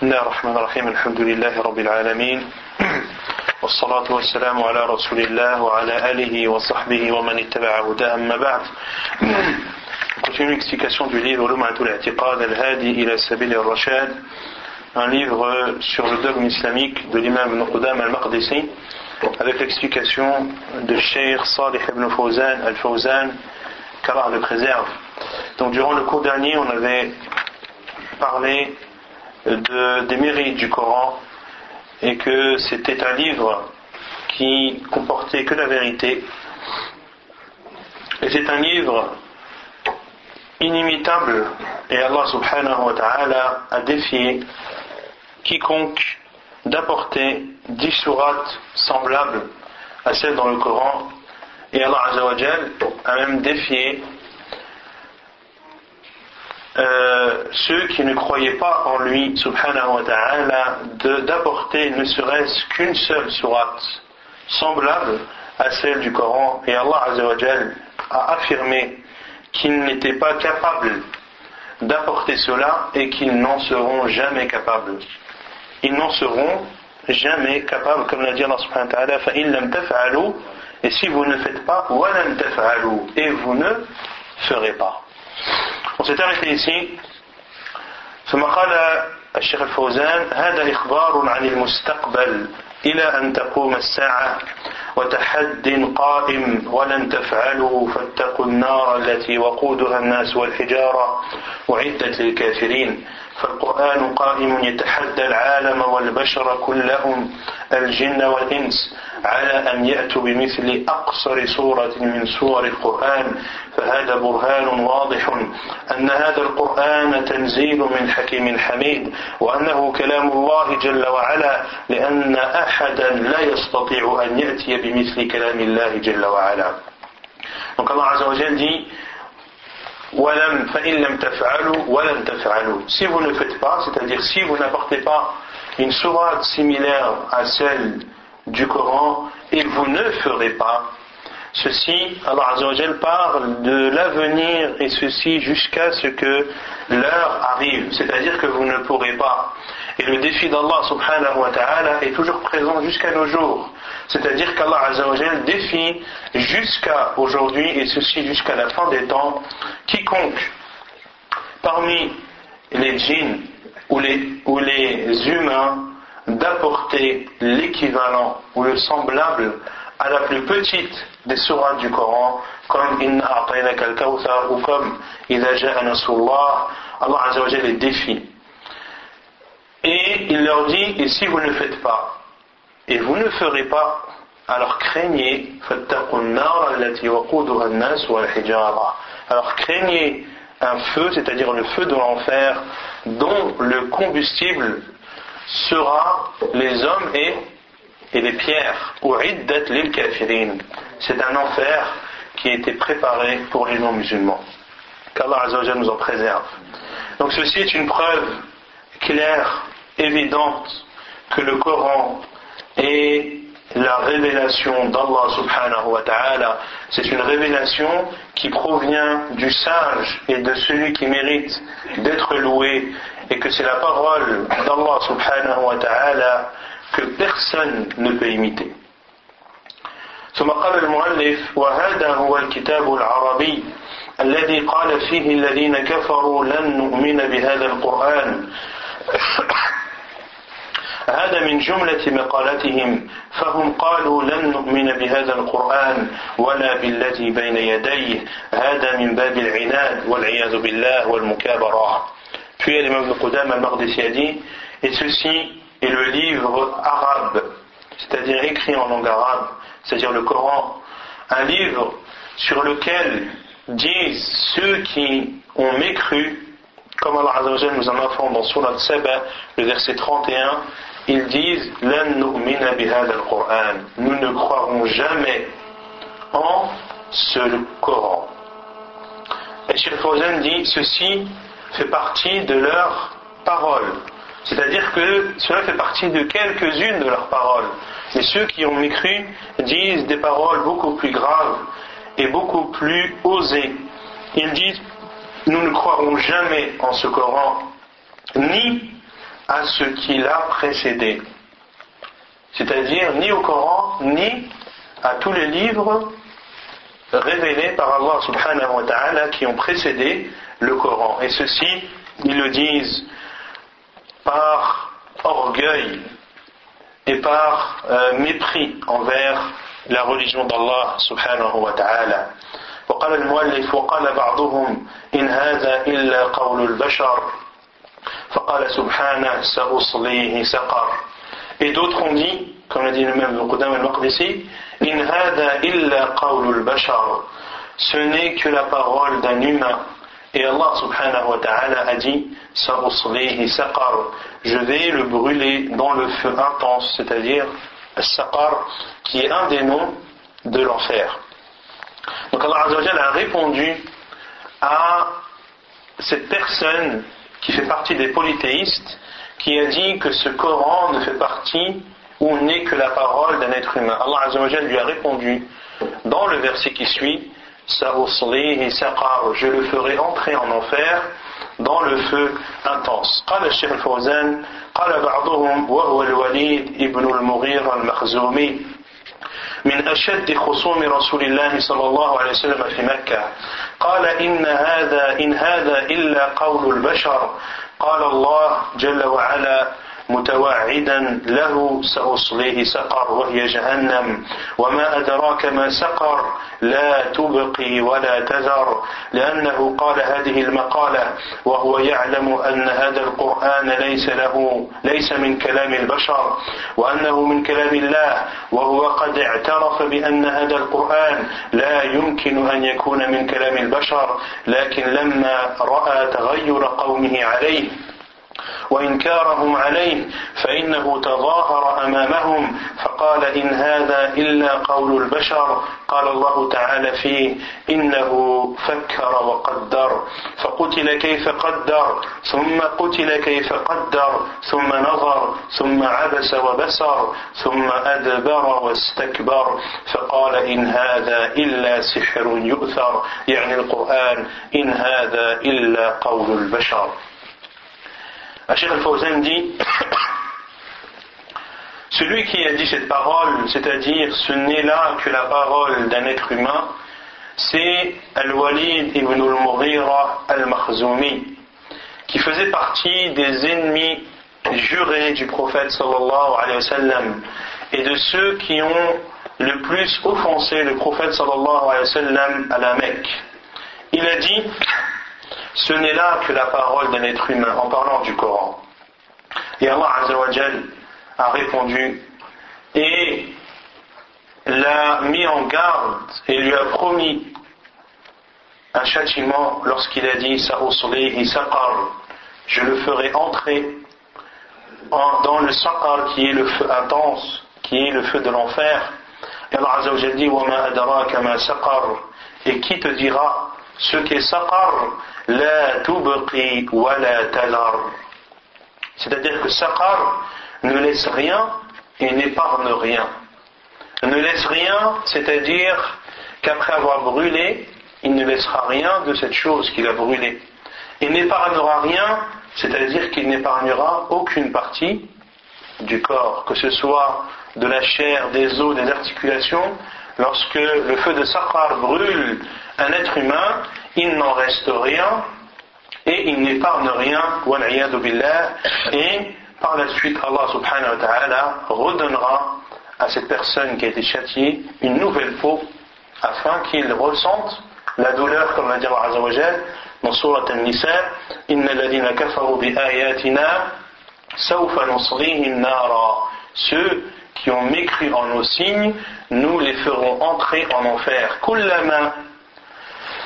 بسم الله الرحمن الرحيم الحمد لله رب العالمين والصلاة والسلام على رسول الله وعلى آله وصحبه ومن اتبع هداه أما بعد continue l'explication du livre Lumatul I'tiqad al-Hadi ila Sabil al-Rashad un livre sur le dogme islamique de l'imam Ibn Qudam al-Maqdisi avec l'explication de Sheikh Salih ibn Fawzan al-Fawzan qu'Allah le préserve donc durant le cours dernier on avait parlé de, des mérites du Coran et que c'était un livre qui comportait que la vérité. Et c'est un livre inimitable et Allah subhanahu wa ta'ala a défié quiconque d'apporter dix sourates semblables à celles dans le Coran et Allah a même défié euh, ceux qui ne croyaient pas en lui, subhanahu wa ta'ala, d'apporter ne serait-ce qu'une seule sourate semblable à celle du Coran. Et Allah azawajal a affirmé qu'ils n'étaient pas capables d'apporter cela et qu'ils n'en seront jamais capables. Ils n'en seront jamais capables, comme l'a dit Allah subhanahu wa ta'ala, فَإِن et si vous ne faites pas, وَلَمْ تَفْعَلُوا et vous ne ferez pas. On s'est arrêté ici. ثم قال الشيخ الفوزان هذا إخبار عن المستقبل. إلى أن تقوم الساعة وتحد قائم ولن تفعلوا فاتقوا النار التي وقودها الناس والحجارة أعدت للكافرين. فالقرآن قائم يتحدى العالم والبشر كلهم الجن والإنس. على أن يأتوا بمثل أقصر سورة من سور القرآن فهذا برهان واضح أن هذا القرآن تنزيل من حكيم حميد وأنه كلام الله جل وعلا لأن أحدا لا يستطيع أن يأتي بمثل كلام الله جل وعلا. Donc Allah Azza wa Jal dit Si vous ne faites pas, c'est-à-dire si vous n'apportez pas une sourate similaire à celle du Coran et vous ne ferez pas, ceci, Allah Azzawajal parle de l'avenir et ceci jusqu'à ce que l'heure arrive, c'est-à-dire que vous ne pourrez pas. Et le défi d'Allah subhanahu wa ta'ala est toujours présent jusqu'à nos jours. C'est-à-dire qu'Allah Azzawajal défie jusqu'à aujourd'hui et ceci jusqu'à la fin des temps quiconque parmi les djinns ou les, ou les humains d'apporter l'équivalent ou le semblable à la plus petite des sourates du Coran, comme Inna a'tainaka al-kawthar ou comme Idha ja'a nasrullah, Allah Azza wa les défie. Et il leur dit, et si vous ne faites pas, et vous ne ferez pas, alors craignez, alors craignez un feu, c'est-à-dire le feu de l'enfer, dont le combustible sera les hommes et, et les pierres. C'est un enfer qui a été préparé pour les non-musulmans. Qu'Allah nous en préserve. Donc ceci est une preuve claire, évidente, que le Coran est la révélation d'Allah subhanahu wa ta'ala. C'est une révélation qui provient du sage et de celui qui mérite d'être loué et que c'est la parole d'Allah subhanahu wa ta'ala que personne ne peut imiter. ثم قال المؤلف وهذا هو الكتاب العربي الذي قال فيه الذين كفروا لن نؤمن بهذا القرآن. هذا من جملة مقالتهم فهم قالوا لن نؤمن بهذا القرآن ولا بالذي بين يديه. هذا من باب العناد والعياذ بالله والمكابرة. Puis l'imam de Qudam al-Maqdisi a dit, et ceci est le livre arabe, c'est-à-dire écrit en langue arabe, c'est-à-dire le Coran, un livre sur lequel disent ceux qui ont mécru, comme Allah Azza nous en informe dans Surat Saba, le verset 31, ils disent Nous ne croirons jamais en ce Coran. Et Fawzan dit Ceci fait partie de leurs paroles. C'est-à-dire que cela fait partie de quelques-unes de leurs paroles. Mais ceux qui ont mécru disent des paroles beaucoup plus graves et beaucoup plus osées. Ils disent Nous ne croirons jamais en ce Coran, ni à ce qui l'a précédé. C'est-à-dire ni au Coran, ni à tous les livres révélés par Allah subhanahu wa ta'ala qui ont précédé le Coran. Et ceci, ils le disent par orgueil et par euh, mépris envers la religion d'Allah subhanahu wa ta'ala. وقال المؤلف وقال بعضهم إن هذا إلا قول البشر فقال سبحانه سأصليه سقر Et d'autres ont dit, comme l'a dit le même Qudam al-Maqdisi, In hada illa qawlul bashar. Ce n'est que la parole d'un humain. Et Allah subhanahu wa ta'ala a dit, saqar. Je vais le brûler dans le feu intense, c'est-à-dire saqar, qui est un des noms de l'enfer. Donc Allah a répondu à cette personne qui fait partie des polythéistes, qui a dit que ce Coran ne fait partie ou n'est que la parole d'un être humain. Allah Azza lui a répondu dans le verset qui suit je le ferai entrer en enfer dans le feu intense. قال الشيخ الفوزان قال بعضهم وهو الوليد ابن المغيرة المخزومي من أشد خصوم رسول الله صلى الله عليه وسلم في مكة قال إن هذا إن هذا إلا قول البشر قال الله جل وعلا متوعدا له سأصليه سقر وهي جهنم. وما أدراك ما سقر لا تبقي ولا تذر. لأنه قال هذه المقالة وهو يعلم أن هذا القرآن ليس له ليس من كلام البشر وأنه من كلام الله. وهو قد اعترف بأن هذا القرآن لا يمكن أن يكون من كلام البشر لكن لما رأى تغير قومه عليه وإنكارهم عليه فإنه تظاهر أمامهم فقال إن هذا إلا قول البشر. قال الله تعالى فيه إنه فكر وقدر فقتل كيف قدر ثم قتل كيف قدر ثم نظر ثم عبس وبسر ثم أدبر واستكبر. فقال إن هذا إلا سحر يؤثر يعني القرآن إن هذا إلا قول البشر. Cheikh al-Fawzan dit Celui qui a dit cette parole, c'est-à-dire ce n'est là que la parole d'un être humain, c'est Al-Walid ibn al-Mughira al-Makhzoumi, qui faisait partie des ennemis jurés du prophète sallallahu alayhi wa sallam et de ceux qui ont le plus offensé le prophète sallallahu alayhi wa sallam à la Mecque. Il a dit ce n'est là que la parole d'un être humain en parlant du Coran. Et Allah Azzawajal a répondu et l'a mis en garde et lui a promis un châtiment lorsqu'il a dit je le ferai entrer dans le saqar qui est le feu intense, qui est le feu de l'enfer. Et Allah Azzawajal dit et qui te dira ce qu'est saqar? La tubqi wa la talar c'est-à-dire que saqar ne laisse rien et n'épargne rien. Ne laisse rien c'est-à-dire qu'après avoir brûlé il ne laissera rien de cette chose qu'il a brûlée. Et n'épargnera rien c'est-à-dire qu'il n'épargnera aucune partie du corps que ce soit de la chair, des os, des articulations. Lorsque le feu de Saqar brûle un être humain, il n'en reste rien et il n'épargne rien, et par la suite Allah subhanahu wa ta'ala redonnera à cette personne qui a été châtiée une nouvelle peau afin qu'il ressente la douleur, comme l'a dit Allah Azzawajal dans bi ayatina sawfa nusrihim nara ceux qui ont mécru en nos signes, nous les ferons entrer en enfer. Kullama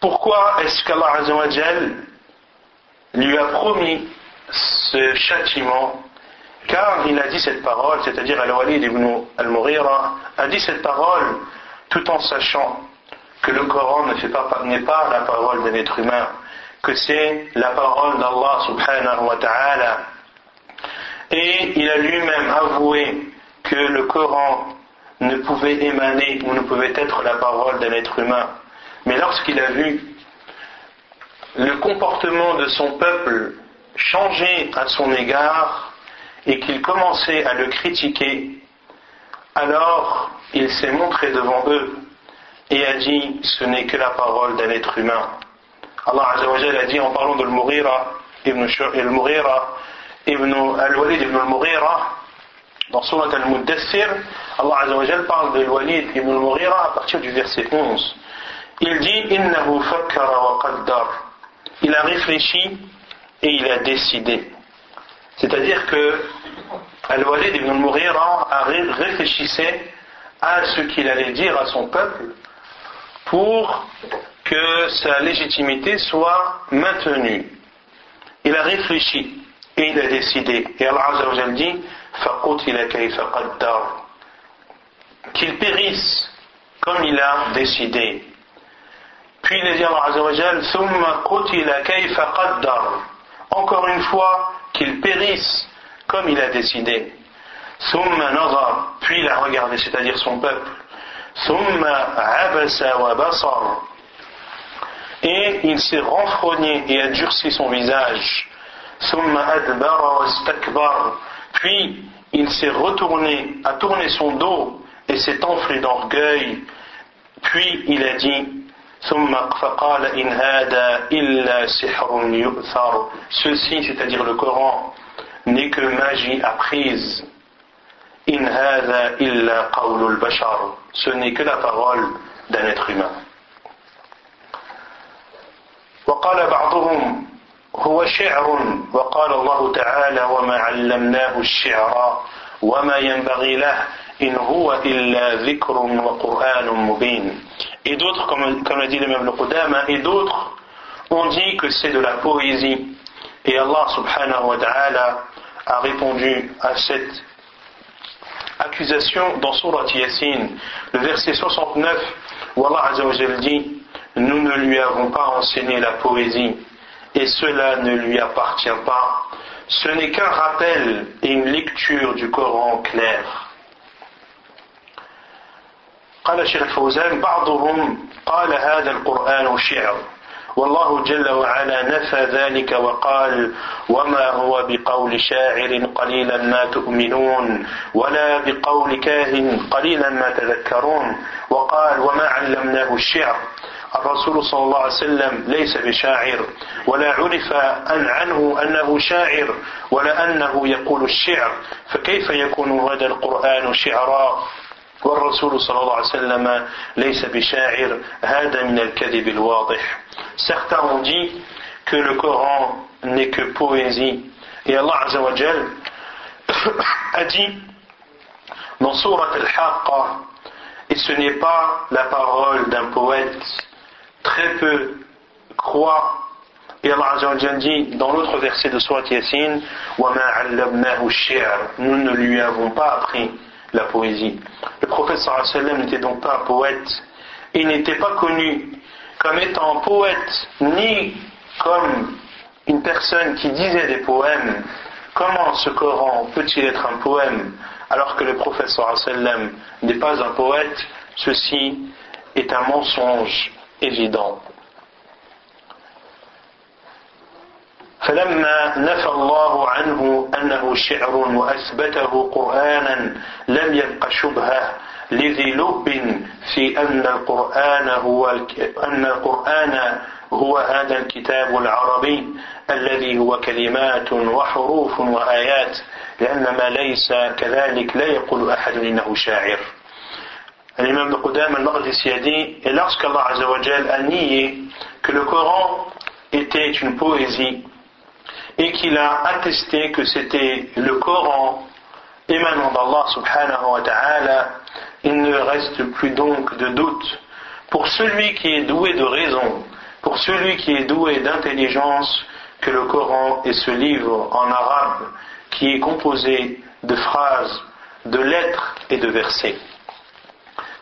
Pourquoi est-ce qu'Allah lui a promis ce châtiment car il a dit cette parole, c'est-à-dire Al-Walid ibn al-Mughira, a dit cette parole tout en sachant que le Coran n'est pas, pas la parole d'un être humain, que c'est la parole d'Allah subhanahu wa ta'ala. Et il a lui-même avoué que le Coran ne pouvait émaner ou ne pouvait être la parole d'un être humain. Mais lorsqu'il a vu le comportement de son peuple changer à son égard et qu'il commençait à le critiquer, alors il s'est montré devant eux et a dit ce n'est que la parole d'un être humain. Allah Azzawajal a dit en parlant de Al-Mughira ibn, ibn Al-Walid ibn Al-Mughira dans Surat Al-Muddassir, Allah Azzawajal parle de Al-Walid ibn Al-Mughira à partir du verset 11. Il dit. Il a réfléchi et il a décidé. C'est-à-dire que Al-Walid ibn Al-Mughira réfléchissait à ce qu'il allait dire à son peuple pour que sa légitimité soit maintenue. Il a réfléchi et il a décidé. Et Allah Azza dit qu'il périsse comme il a décidé. Puis il a dit Allah Azza Encore une fois, qu'il périsse comme il a décidé. Puis il a regardé, c'est-à-dire son peuple. Et il s'est renfrogné et a durci son visage. Puis il s'est retourné, a tourné son dos et s'est enflé d'orgueil. Puis il a dit ثم فقال إن هذا إلا سحر يؤثر. Ceci c'est-à-dire le Coran n'est que magie apprise. إن هذا إلا قول البشر ce n'est que la parole d'un être humain. وقال بعضهم هو شعر. وقال الله تعالى وما علمناه الشعر وما ينبغي له إن هو إلا ذكر وقرآن مبين. Et d'autres, comme, l'a dit le même Qudama, et d'autres ont dit que c'est de la poésie. Et Allah subhanahu wa ta'ala a répondu à cette accusation dans Surat Yasin, le verset 69, où Allah Azzawajal dit Nous ne lui avons pas enseigné la poésie, et cela ne lui appartient pas. Ce n'est qu'un rappel et une lecture du Coran clair. قال الشيخ الفوزان بعضهم قال هذا القرآن شعر. والله جل وعلا نفى ذلك وقال وما هو بقول شاعر قليلا ما تؤمنون ولا بقول كاهن قليلا ما تذكرون وقال وما علمناه الشعر الرسول صلى الله عليه وسلم ليس بشاعر ولا عرف أن عنه أنه شاعر ولا أنه يقول الشعر. فكيف يكون هذا القرآن شعرا والرسول صلى الله عليه وسلم ليس بشاعر هذا من الكذب الواضح Certains ont dit que le Coran n'est que poésie. Et Allah Azzawajal a dit dans Surat Al-Haqqa, et ce n'est pas la parole d'un poète, très peu croient. Et Allah Azzawajal dit dans l'autre verset de Surat Yasin, Nous ne lui avons pas appris la poésie. Le prophète sallam n'était donc pas un poète. Il n'était pas connu comme étant poète, ni comme une personne qui disait des poèmes. Comment ce Coran peut-il être un poème alors que le prophète sallam n'est pas un poète? Ceci est un mensonge évident. فلما نفى الله عنه أنه شعر وأثبته قرآنا لم يبق شبهة لذي لب في أن القرآن هو أن القرآن هو هذا الكتاب العربي الذي هو كلمات وحروف وآيات لأن ما ليس كذلك لا يقول أحد إنه شاعر. L'imam de Qudam al-Maqdisi a dit, et lorsqu'Allah a nié que le Coran était une poésie, et qu'il a attesté que c'était le Coran émanant d'Allah subhanahu wa ta'ala, il ne reste plus donc de doute. Pour celui qui est doué de raison, pour celui qui est doué d'intelligence, que le Coran est ce livre en arabe qui est composé de phrases, de lettres et de versets.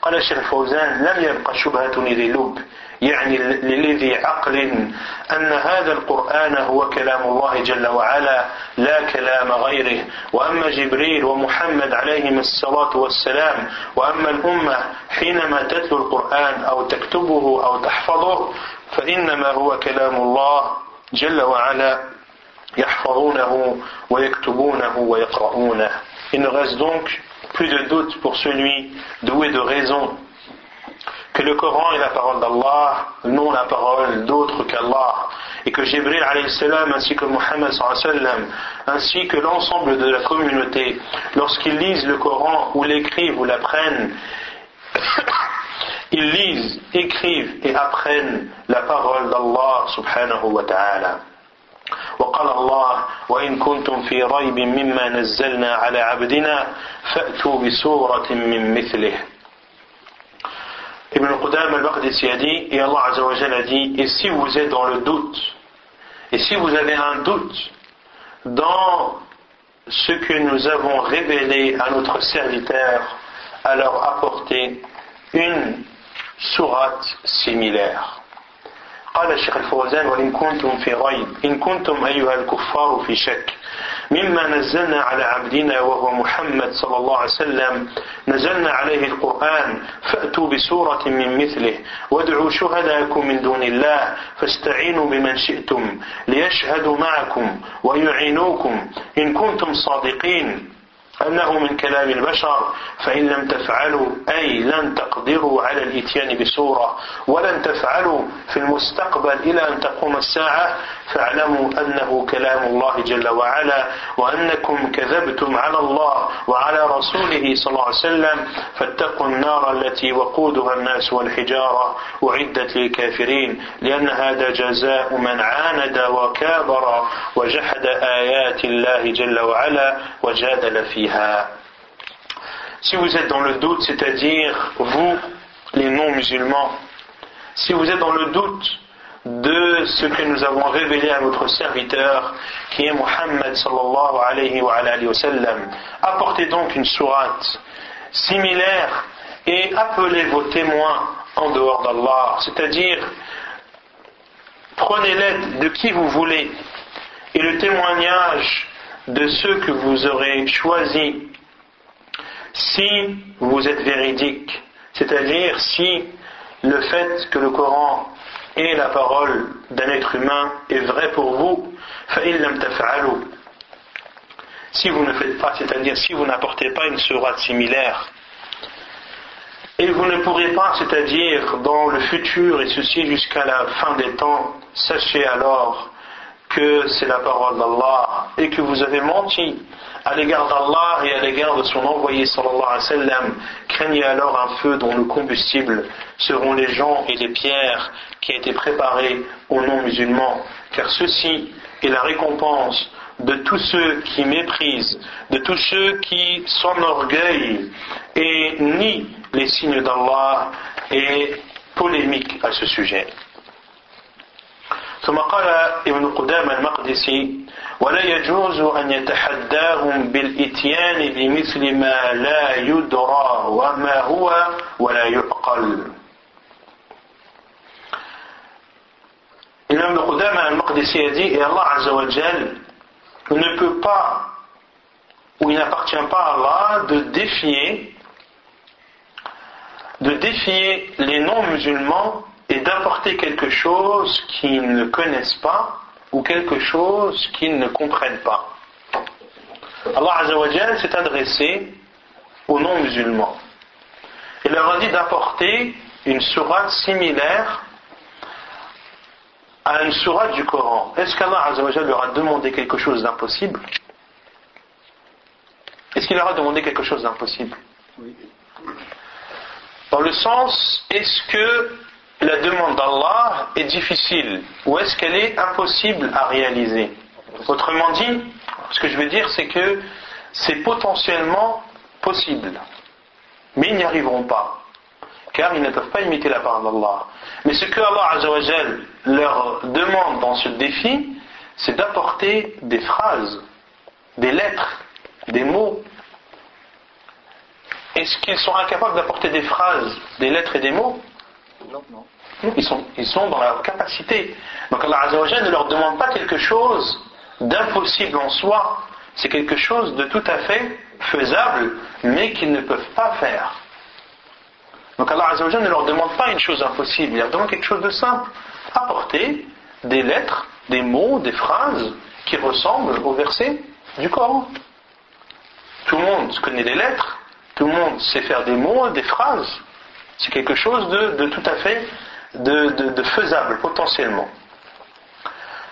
قال الشيخ الفوزان لم يبقى شبهة لذي لب يعني لذي عقل أن هذا القرآن هو كلام الله جل وعلا لا كلام غيره. وأما جبريل ومحمد عليهم الصلاة والسلام وأما الأمة حينما تتلو القرآن أو تكتبه أو تحفظه فإنما هو كلام الله جل وعلا يحفظونه ويكتبونه ويقرؤونه. Ne reste donc plus de doute pour celui doué de raison. que le Coran est la parole d'Allah, non la parole d'autre qu'Allah, et que Jibril salam ainsi que Muhammad sallam, ainsi que l'ensemble de la communauté, lorsqu'ils lisent le Coran ou l'écrivent ou l'apprennent, ils lisent, écrivent et apprennent la parole d'Allah subhanahu wa ta'ala. وقال الله وإن كنتم في ريب مما نزلنا على عبدنا فأتوا بسورة من مثله Ibn Qudam al-Baqdisi a dit, et Allah Azzawajal a dit, et si vous êtes dans le doute, et si vous avez un doute dans ce que nous avons révélé à notre serviteur, alors apportez une sourate similaire. قال الشيخ الفوزان وإن كنتم في ريب إن كنتم أيها الكفار في شك مما نزلنا على عبدنا وهو محمد صلى الله عليه وسلم. نزلنا عليه القرآن فأتوا بسورة من مثله. وادعوا شهداءكم من دون الله فاستعينوا بمن شئتم ليشهدوا معكم ويعينوكم. إن كنتم صادقين أنه من كلام البشر فإن لم تفعلوا أي لن تقدروا على الإتيان بسورة. ولن تفعلوا في المستقبل إلى أن تقوم الساعة فاعلموا أنه كلام الله جل وعلا وأنكم كذبتم على الله وعلى رسوله صلى الله عليه وسلم فاتقوا النار التي وقودها الناس والحجارة أعدت للكافرين لأن هذا جزاء من عاند وكابر وجحد آيات الله جل وعلا وجادل فيها. Si vous êtes dans le doute, c'est-à-dire vous, les non-musulmans, si vous êtes dans le doute de ce que nous avons révélé à notre serviteur, qui est Muhammad sallallahu alayhi wa, alayhi wa sallam. Apportez donc une sourate similaire et appelez vos témoins en dehors d'Allah, c'est-à-dire prenez l'aide de qui vous voulez et le témoignage de ceux que vous aurez choisis si vous êtes véridique, c'est-à-dire si le fait que le Coran et la parole d'un être humain est vraie pour vous, si vous ne faites pas, c'est-à-dire si vous n'apportez pas une sourate similaire, et vous ne pourrez pas, c'est-à-dire dans le futur et ceci jusqu'à la fin des temps, sachez alors que c'est la parole d'Allah et que vous avez menti à l'égard d'Allah et à l'égard de son envoyé sallallahu alayhi wa sallam, craignez alors un feu dont le combustible seront les gens et les pierres qui a été préparés aux non-musulmans, car ceci est la récompense de tous ceux qui méprisent, de tous ceux qui s'enorgueillent et nient les signes d'Allah et polémiquent à ce sujet. ثم قال ابن قدام المقدسي ولا يجوز أن يتحداهم بالإتيان بمثل ما لا يدرى وما هو ولا يعقل Imam Qudama al-Maqdisi a dit, et Allah Azzawajal ne peut pas, ou il n'appartient pas à Allah de défier, de défier les non-musulmans et d'apporter quelque chose qu'ils ne connaissent pas ou quelque chose qu'ils ne comprennent pas. Allah Azzawajal s'est adressé aux non-musulmans. Il leur a dit d'apporter une sourate similaire à une sourate du Coran. Est-ce qu'Allah Azzawajal leur a demandé quelque chose d'impossible? Est-ce qu'il leur a demandé quelque chose d'impossible? Oui. Dans le sens, est-ce que la demande d'Allah est difficile ou est-ce qu'elle est impossible à réaliser? Autrement dit, ce que je veux dire, c'est que c'est potentiellement possible, mais ils n'y arriveront pas, car ils ne peuvent pas imiter la parole d'Allah. Mais ce que Allah leur demande dans ce défi, c'est d'apporter des phrases des lettres, des mots. Est-ce qu'ils sont incapables d'apporter des phrases, des lettres et des mots? Non, non. Ils sont, ils sont dans leur capacité. Donc Allah Azzawajal ne leur demande pas quelque chose d'impossible en soi. C'est quelque chose de tout à fait faisable, mais qu'ils ne peuvent pas faire. Donc Allah Azzawajal ne leur demande pas une chose impossible, il leur demande quelque chose de simple. Apporter des lettres, des mots, des phrases qui ressemblent aux versets du Coran. Tout le monde connaît des lettres, tout le monde sait faire des mots, des phrases. C'est quelque chose de, tout à fait de, de faisable potentiellement.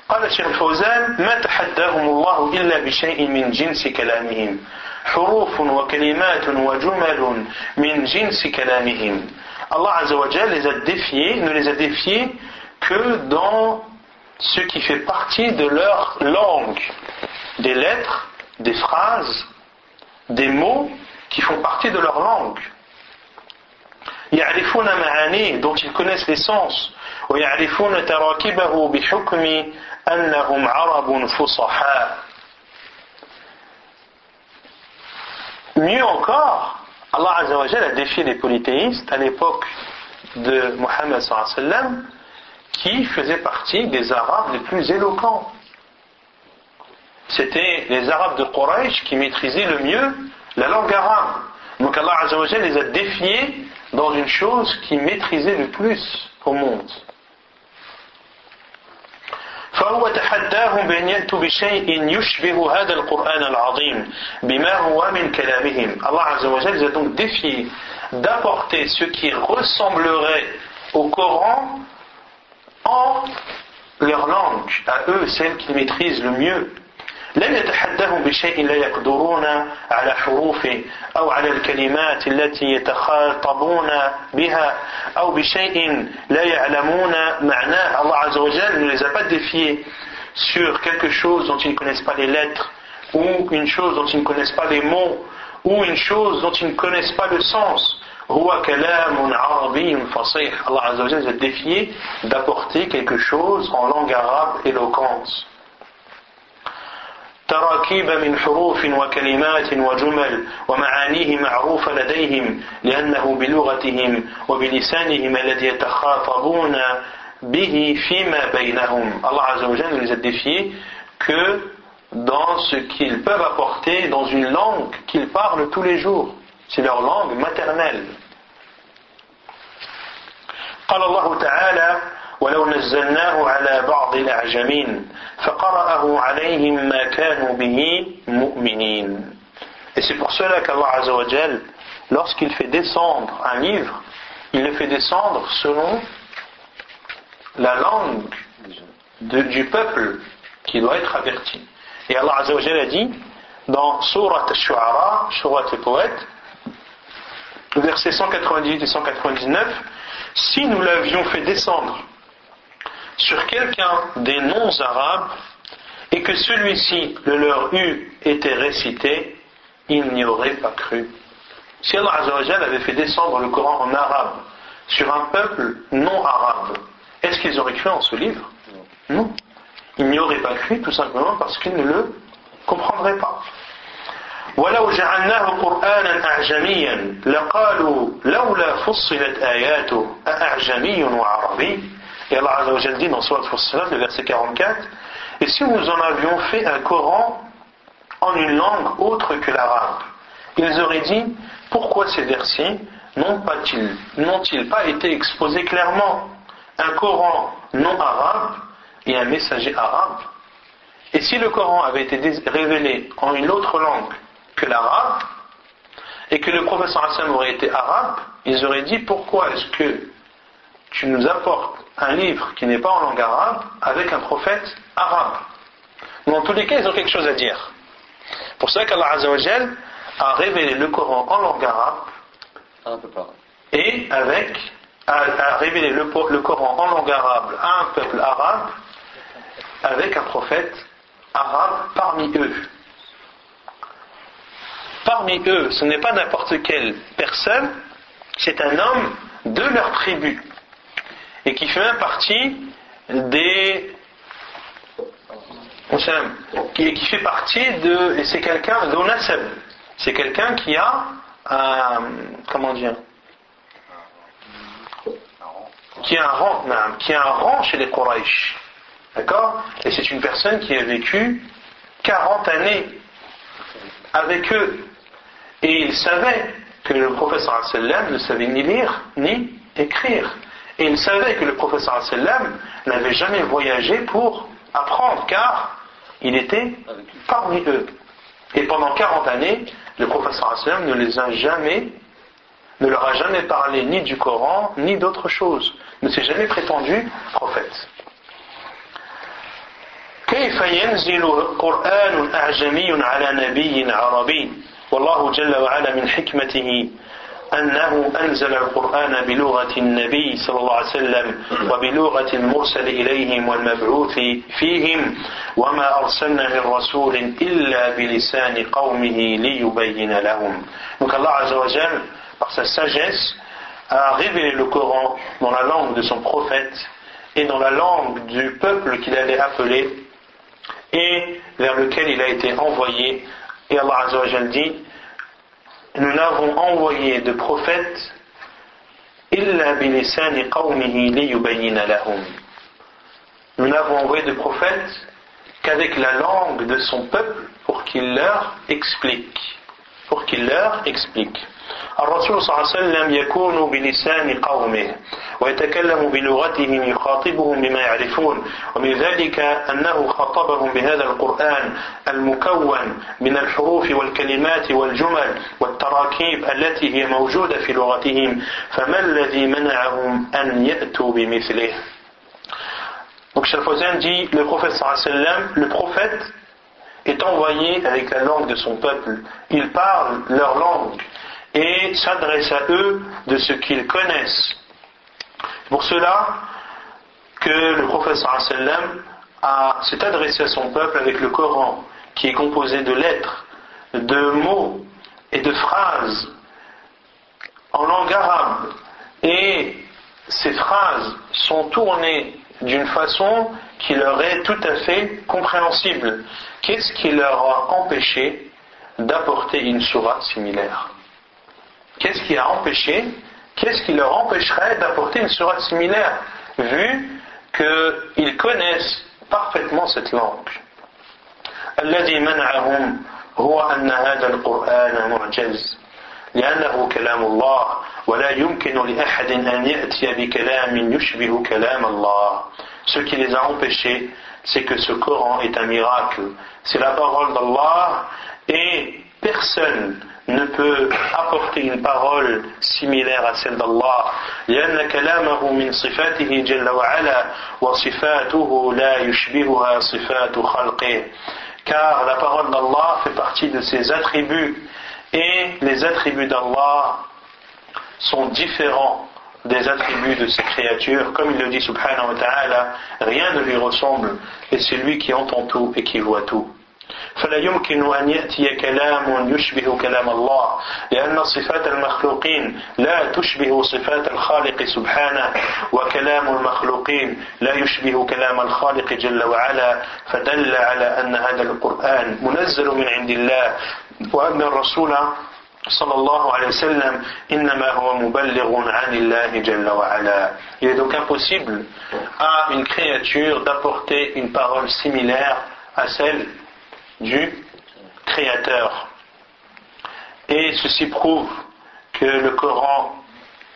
قال الشيخ الفوزان ما تحداهم الله إلا بشيء من جنس كلامهم حروف وكلمات وجمل من جنس كلامهم Allah Azzawajal les a défiés, ne les a défiés que dans ce qui fait partie de leur langue, des lettres, des phrases, des mots qui font partie de leur langue. يعرفون معانيه dont ils connaissent les sens ويعرفون تراكيبه بحكم أنهم عرب فصحاء Mieux encore, Allah Azzawajal a défié les polythéistes à l'époque de Mohammed sallam qui faisaient partie des Arabes les plus éloquents. C'était les Arabes de Quraysh qui maîtrisaient le mieux la langue arabe. Donc Allah Azzawajal les a défiés dans une chose qu'ils maîtrisaient le plus au monde. فهو تحداهم بأن يأتوا بشيء يشبه هذا القرآن العظيم بما هو من كلامهم Allah Azza wa les a donc défié d'apporter ce qui ressemblerait au Coran en leur langue, à eux, celle qu'ils maîtrisent le mieux. لم يتحدهم بشيء لا يقدرون على حروفه أو على الكلمات التي يتخاطبون بها أو بشيء لا يعلمون معناه Allah عز وجل ne les a pas défiés sur quelque chose dont ils ne connaissent pas les lettres ou une chose dont ils ne connaissent pas les mots ou une chose dont ils ne connaissent pas le sens هو كلام عربي فصيح Allah عز وجل les a défiés d'apporter quelque chose en langue arabe éloquente تراكيب من حروف وكلمات وجمل ومعانيه معروفة لديهم لأنه بلغتهم وبلسانهم الذي يتخاطبون به فيما بينهم الله عز وجل يزدفيه que dans ce qu'ils peuvent apporter dans une langue qu'ils parlent tous les jours. C'est leur langue maternelle. قال الله تعالى ولو نزلناه على بعض الأعجمين فقرأه عليهم ما كانوا به مؤمنين Et c'est pour cela qu'Allah Azzawajal, lorsqu'il fait descendre un livre, il le fait descendre selon la langue de, du peuple qui doit être averti. Et Allah Azzawajal a dit dans Surat al-Shu'ara, Surat al-Poète, versets 198 et 199, si nous l'avions fait descendre sur quelqu'un des non-arabes et que celui-ci le leur eût été récité, il n'y aurait pas cru. Si Allah Azzawajal avait fait descendre le Coran en arabe sur un peuple non arabe, est-ce qu'ils auraient cru en ce livre Non. Ils n'y auraient pas cru tout simplement parce qu'ils ne le comprendraient pas. ولو جعلناه قرآنا أعجميا لقالوا لولا فصلت آياته أأعجمي وعربي et Allah Azzawajal dit dans Surat Fussilat, le verset 44, Et si nous en avions fait un Coran en une langue autre que l'arabe? Ils auraient dit, pourquoi ces versets n'ont-ils pas été exposés clairement? Un Coran non arabe et un messager arabe. Et si le Coran avait été révélé en une autre langue que l'arabe, et que le professeur Hassan aurait été arabe, ils auraient dit pourquoi est-ce que tu nous apportes un livre qui n'est pas en langue arabe avec un prophète arabe. Dans tous les cas, ils ont quelque chose à dire. Pour ça qu'Allah Azzawajal a révélé le Coran en langue arabe et avec a, révélé le, le, Coran en langue arabe à un peuple arabe avec un prophète arabe parmi eux. Parmi eux, ce n'est pas n'importe quelle personne, c'est un homme de leur tribu et qui fait partie des qui, qui fait partie de. Et c'est quelqu'un d'onasab. C'est quelqu'un qui a un. Comment dire Qui a un rang, qui a un rang chez les Quraysh. D'accord? Et c'est une personne qui a vécu 40 années avec eux. Et il savait que le professeur sallam ne savait ni lire ni écrire. Et il savait que le professeur sallam n'avait jamais voyagé pour apprendre, car il était parmi eux. Et pendant 40 années, le professeur sallam ne les a jamais, ne leur a jamais parlé ni du Coran, ni d'autre chose. Ne s'est jamais prétendu prophète. كيف ينزل قرآن أعجمي على نبي عربي والله جل وعلا من حكمته أنه أنزل القرآن بلغة النبي صلى الله عليه وسلم وبلغة المرسل إليهم والمبعوث فيهم وما أرسلنا من رسول إلا بلسان قومه ليبين لهم Donc Allah Azza wa Jal, par sa sagesse, a révélé le Coran dans la langue de son prophète et dans la langue du peuple qu'il allait appeler et vers lequel il a été envoyé. Et Allah Azza wa dit nous n'avons envoyé de prophète. Nous n'avons envoyé de prophète qu'avec la langue de son peuple pour qu'il leur explique. Pour qu'il leur explique. الرسول صلى الله عليه وسلم يكون بلسان قومه ويتكلم بلغتهم يخاطبهم بما يعرفون ومن ذلك أنه خاطبهم بهذا القرآن المكون من الحروف والكلمات والجمل والتراكيب التي هي موجودة في لغتهم فما الذي منعهم أن يأتوا بمثله Donc Shalfozan dit, le prophète sallam, le prophète est envoyé avec la langue de son peuple. Il parle leur langue. Et s'adresse à eux de ce qu'ils connaissent. Pour cela que le professeur s'est adressé à son peuple avec le Coran, qui est composé de lettres, de mots et de phrases en langue arabe. Et ces phrases sont tournées d'une façon qui leur est tout à fait compréhensible. Qu'est-ce qui leur a empêché d'apporter une sourate similaire? Qu'est-ce qui a empêché Qu'est-ce qui leur empêcherait d'apporter une sourate similaire vu qu'ils connaissent parfaitement cette langue الذي منعهم هو أن هذا القرآن معجز لأنه كلام الله ولا يمكن لأحد أن يأتي بكلام يشبه كلام الله Ce qui les a empêchés, c'est que ce Coran est un miracle. C'est la parole d'Allah et personne ne peut apporter une parole similaire à celle d'Allah لأن كلامه من صفاته جل وعلا وصفاته لا يشبهها صفات خلقه car la parole d'Allah fait partie de ses attributs et les attributs d'Allah sont différents des attributs de ses créatures comme il le dit subhanahu wa ta'ala rien ne lui ressemble et c'est lui qui entend tout et qui voit tout فلا يمكن أن يأتي كلام يشبه كلام الله لأن صفات المخلوقين لا تشبه صفات الخالق سبحانه وكلام المخلوقين لا يشبه كلام الخالق جل وعلا. فدل على أن هذا القرآن منزل من عند الله وأن الرسول صلى الله عليه وسلم إنما هو مبلغ عن الله جل وعلا. Il est donc impossible à une créature d'apporter une parole similaire à celle du Créateur. Et ceci prouve que le Coran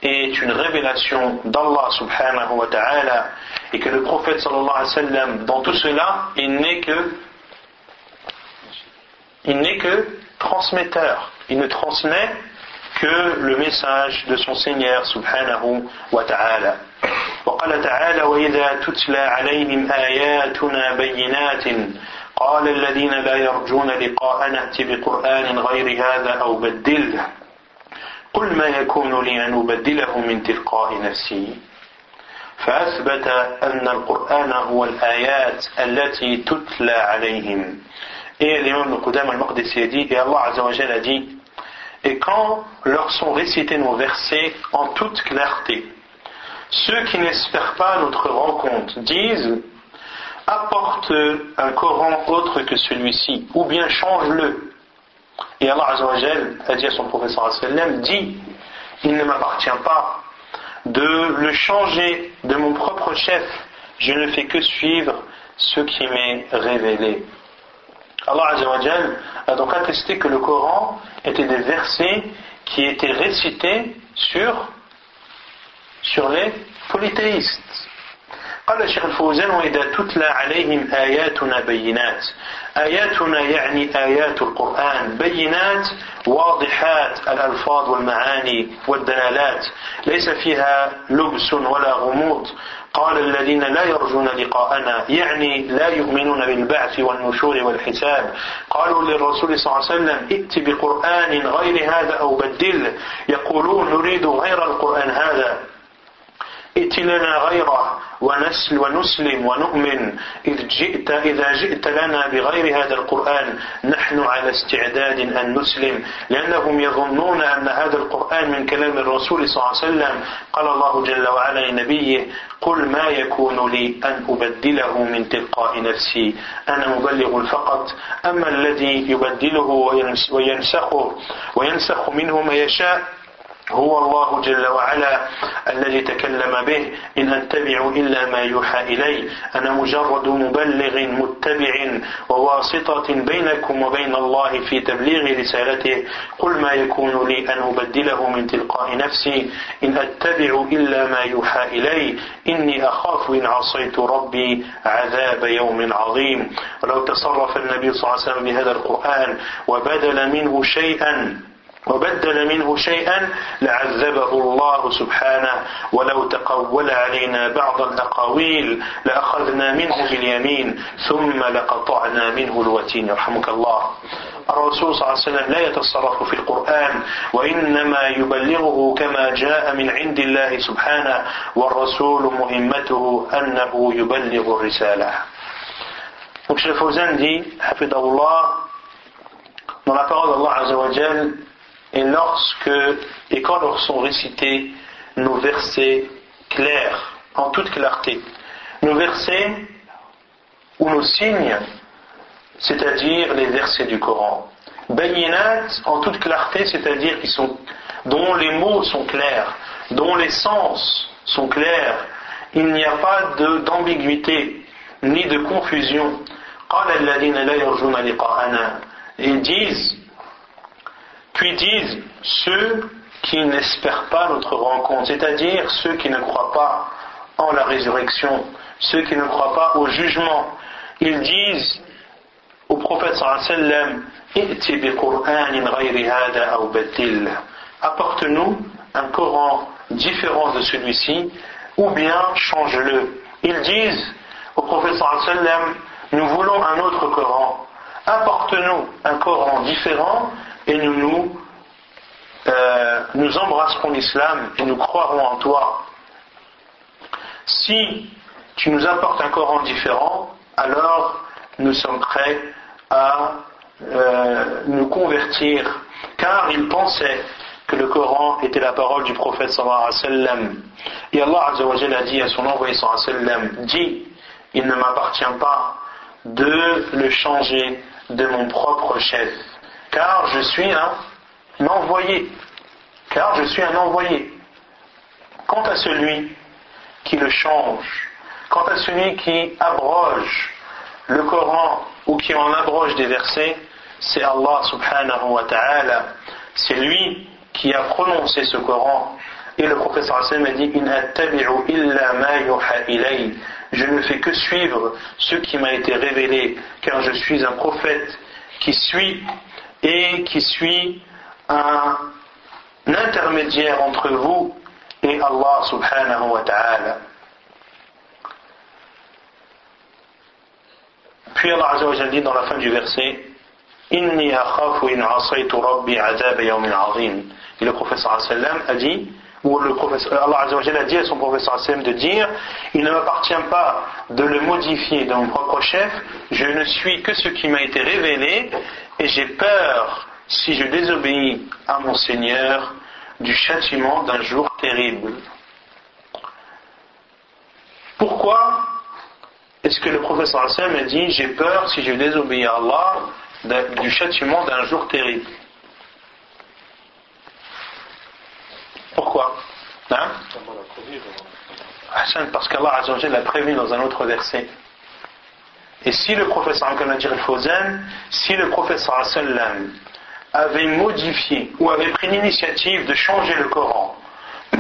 est une révélation d'Allah subhanahu wa ta'ala et que le prophète sallallahu alayhi wa sallam, dans tout cela, il n'est que il n'est que transmetteur. Il ne transmet que le message de son Seigneur subhanahu wa ta'ala. وقال تعالى وإذا تتلى عليهم آياتنا بينات قال الذين لا يرجون لقاء نأتي بقرآن غير هذا أو بدله. قل ما يكون لي أن أبدله من تلقاء نفسي. فأثبت أن القرآن هو الآيات التي تتلى عليهم. إيه اليوم القدامى المقدس يدي؟ يا الله عز وجل دي Et quand leur sont récités nos versets en toute clarté, ceux qui n'espèrent pas notre rencontre disent apporte un Coran autre que celui-ci, ou bien change-le. Et Allah Azzawajal a dit à son professeur sallam, dit, il ne m'appartient pas de le changer de mon propre chef, je ne fais que suivre ce qui m'est révélé. Allah Azzawajal a donc attesté que le Coran était des versets qui étaient récités sur, sur les polythéistes. قال الشيخ الفوزان وإذا تتلى عليهم آياتنا بينات. آياتنا يعني آيات القرآن. بينات واضحات الألفاظ والمعاني والدلالات. ليس فيها لبس ولا غموض. قال الذين لا يرجون لقاءنا يعني لا يؤمنون بالبعث والنشور والحساب. قالوا للرسول صلى الله عليه وسلم ائت بقرآن غير هذا أو بدله. يقولون نريد غير القرآن هذا. ائت لنا غيره. ونسل ونسلم ونؤمن إذ جئت إذا جئت لنا بغير هذا القرآن نحن على استعداد أن نسلم لأنهم يظنون أن هذا القرآن من كلام الرسول صلى الله عليه وسلم. قال الله جل وعلا لنبيه قل ما يكون لي أن أبدله من تلقاء نفسي أنا مبلغ فقط أما الذي يبدله وينسخه وينسخ منه ما يشاء هو الله جل وعلا الذي تكلم به. إن أتبع إلا ما يوحى إلي. أنا مجرد مبلغ متبع وواسطة بينكم وبين الله في تبليغ رسالته. قل ما يكون لي أن أبدله من تلقاء نفسي. إن أتبع إلا ما يوحى إلي. إني أخاف إن عصيت ربي عذاب يوم عظيم. ولو تصرف النبي صلى الله عليه وسلم بهذا القرآن وبدل منه شيئا وبدل منه شيئا لعذبه الله سبحانه. ولو تقول علينا بعض الأقاويل لأخذنا منه باليمين ثم لقطعنا منه الوتين. يرحمك الله. الرسول صلى الله عليه وسلم لا يتصرف في القرآن وإنما يبلغه كما جاء من عند الله سبحانه. والرسول مهمته أنه يبلغ الرسالة. Donc, Cheikh Fawzan dit, Hafidahullah, dans la parole d'Allah Azzawajal, et lorsque et quand leur sont récités nos versets clairs, en toute clarté, nos versets ou nos signes, c'est-à-dire les versets du Coran. Bayinat en toute clarté, c'est-à-dire qui sont, dont les mots sont clairs, dont les sens sont clairs, il n'y a pas d'ambiguïté ni de confusion. Ils disent puis disent ceux qui n'espèrent pas notre rencontre, c'est-à-dire ceux qui ne croient pas en la résurrection, ceux qui ne croient pas au jugement. Ils disent au prophète sallam apporte-nous un Coran différent de celui-ci ou bien change-le. Ils disent au prophète sallam nous voulons un autre Coran. Apporte-nous un Coran différent et nous nous, euh, nous embrasserons l'islam et nous croirons en toi. Si tu nous apportes un Coran différent, alors nous sommes prêts à euh, nous convertir, car ils pensaient que le Coran était la parole du prophète sallallahu alayhi wa sallam. Et Allah a dit à son envoyé sallallahu sallam, dit, il ne m'appartient pas de le changer de mon propre chef car je suis un envoyé. Car je suis un envoyé. Quant à celui qui le change, quant à celui qui abroge le Coran ou qui en abroge des versets, c'est Allah subhanahu wa ta'ala. C'est lui qui a prononcé ce Coran. Et le professeur Hassan a dit Je ne fais que suivre ce qui m'a été révélé, car je suis un prophète qui suit et qui suit un intermédiaire entre vous et Allah subhanahu wa ta'ala. Puis Allah Azza wa dit dans la fin du verset Inni akhafu in asaytu rabbi azab yawmin azim. Et le professeur sallam a dit ou le professeur, Allah a dit à son professeur sallam de dire Il ne m'appartient pas de le modifier dans mon propre chef, je ne suis que ce qui m'a été révélé et j'ai peur, si je désobéis à mon Seigneur, du châtiment d'un jour terrible. Pourquoi Est-ce que le professeur Hassan a dit J'ai peur si je désobéis à Allah du châtiment d'un jour terrible? Pourquoi hein? Parce qu'Allah l'a prévu dans un autre verset. Et si le professeur si le professeur avait modifié ou avait pris l'initiative de changer le Coran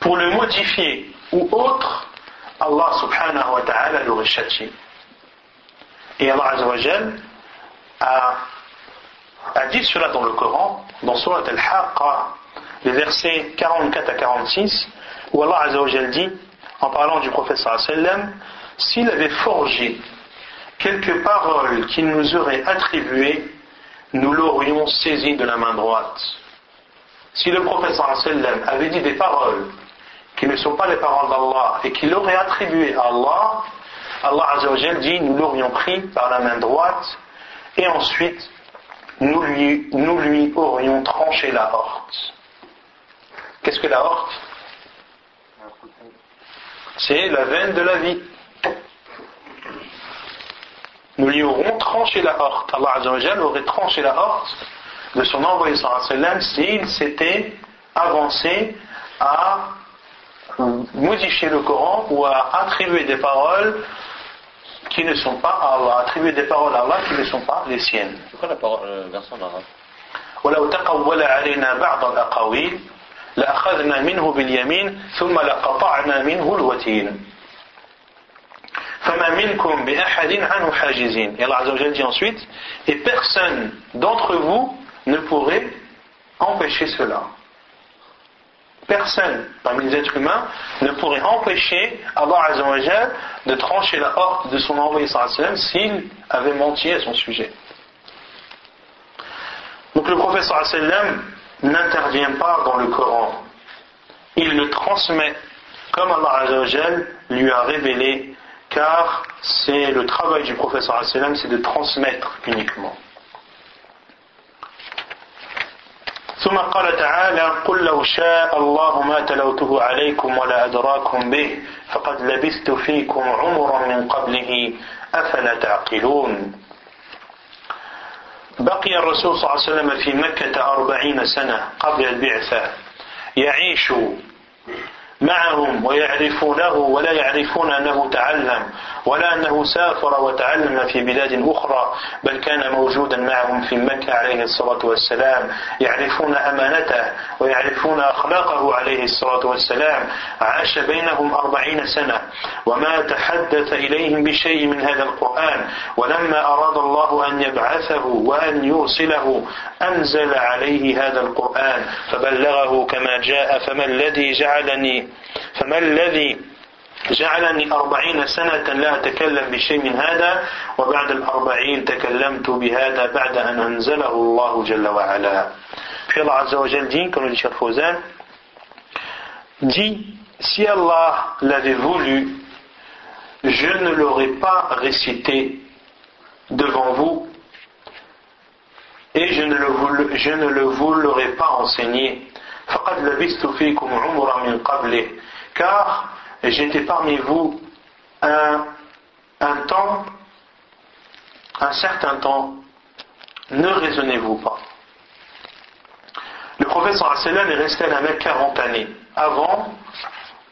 pour le modifier ou autre, Allah subhanahu wa ta'ala l'aurait châtié. Et Allah a, a dit cela dans le Coran, dans Surat Al-Haqqa, les versets 44 à 46, où Allah dit, en parlant du prophète sallam, s'il avait forgé quelques paroles qu'il nous aurait attribuées, nous l'aurions saisi de la main droite. Si le prophète sallam avait dit des paroles qui ne sont pas les paroles d'Allah et qu'il aurait attribuées à Allah, Allah dit nous l'aurions pris par la main droite et ensuite nous lui, nous lui aurions tranché la horte. Qu'est-ce que la horte C'est la veine de la vie. Nous lui aurons tranché la horte. Allah Azzawajal aurait tranché la horte de son envoyé sallam s'il s'était avancé à modifier le Coran ou à attribuer des paroles qui ne sont pas à Allah, attribuer des paroles à Allah qui ne sont pas les siennes. C'est quoi la parole, euh, version en arabe تقول علينا بعض الأقاويل لأخذنا منه باليمين ثم لقطعنا منه الوتين فما منكم بأحد عنه حاجزين et Allah Azza dit ensuite et personne d'entre vous ne pourrait empêcher cela personne parmi les êtres humains ne pourrait empêcher Allah Azzawajal de trancher la horte de son envoyé sallam s'il avait menti à son sujet. Donc le prophète sallam n'intervient pas dans le Coran. Il le transmet comme Allah Azzawajal lui a révélé car c'est le travail du prophète sallam c'est de transmettre uniquement. ثم قال تعالى قل لو شاء الله ما تلوته عليكم ولا أدراكم به فقد لبثت فيكم عمرا من قبله أفلا تعقلون بقي الرسول صلى الله عليه وسلم في مكة أربعين سنة قبل البعثة. يعيش معهم ويعرفونه ولا يعرفون أنه تعلم. ولا أنه سافر وتعلم في بلاد أخرى بل كان موجودا معهم في مكة عليه الصلاة والسلام يعرفون أمانته ويعرفون أخلاقه عليه الصلاة والسلام. عاش بينهم أربعين سنة وما تحدث إليهم بشيء من هذا القرآن. ولما أراد الله أن يبعثه وأن يوصله أنزل عليه هذا القرآن فبلغه كما جاء فما الذي جعلني فما الذي جعلني أربعين سنة لا أتكلم بشيء من هذا وبعد الأربعين تكلمت بهذا بعد أن أنزله الله جل وعلا. في الله عز وجل دين كما قال الفوزان دي si Allah l'avait voulu je ne l'aurais pas récité devant vous et je ne le vous l'aurais pas enseigné. فقد لبثت فيكم عمرا من قبله. Car j'étais parmi vous un, un temps, un certain temps, ne raisonnez-vous pas. Le prophète sallam est resté à la Mecque 40 années avant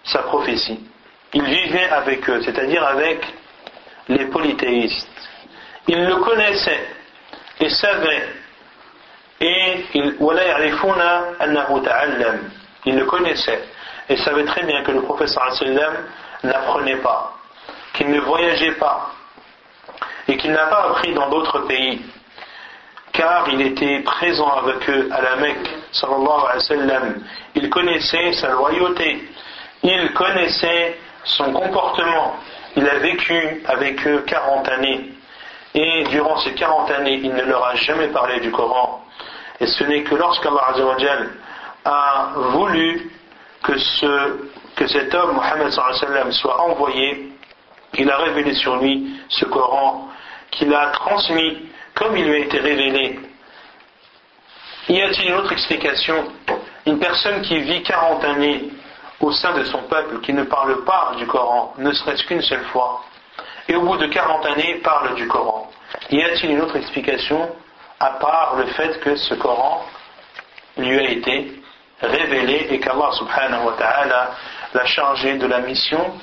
sa prophétie. Il vivait avec eux, c'est-à-dire avec les polythéistes. Il le connaissait et savait et il, il le connaissait et savait très bien que le professeur n'apprenait pas, qu'il ne voyageait pas et qu'il n'a pas appris dans d'autres pays car il était présent avec eux à la Mecque il connaissait sa loyauté il connaissait son comportement il a vécu avec eux 40 années et durant ces 40 années il ne leur a jamais parlé du Coran. Et ce n'est que lorsqu'Allah a voulu que, ce, que cet homme, Mohammed soit envoyé, qu'il a révélé sur lui ce Coran, qu'il a transmis comme il lui a été révélé. Y a-t-il une autre explication? Une personne qui vit 40 années au sein de son peuple, qui ne parle pas du Coran, ne serait-ce qu'une seule fois, et au bout de 40 années parle du Coran. Y a-t-il une autre explication à part le fait que ce Coran lui a été révélé et qu'Allah subhanahu wa ta'ala l'a chargé de la mission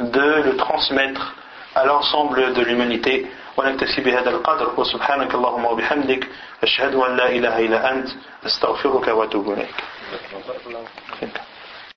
de le transmettre à l'ensemble de l'humanité ونكتفي بهذا القدر وسبحانك اللهم وبحمدك أشهد أن لا إله إلا أنت أستغفرك وأتوب إليك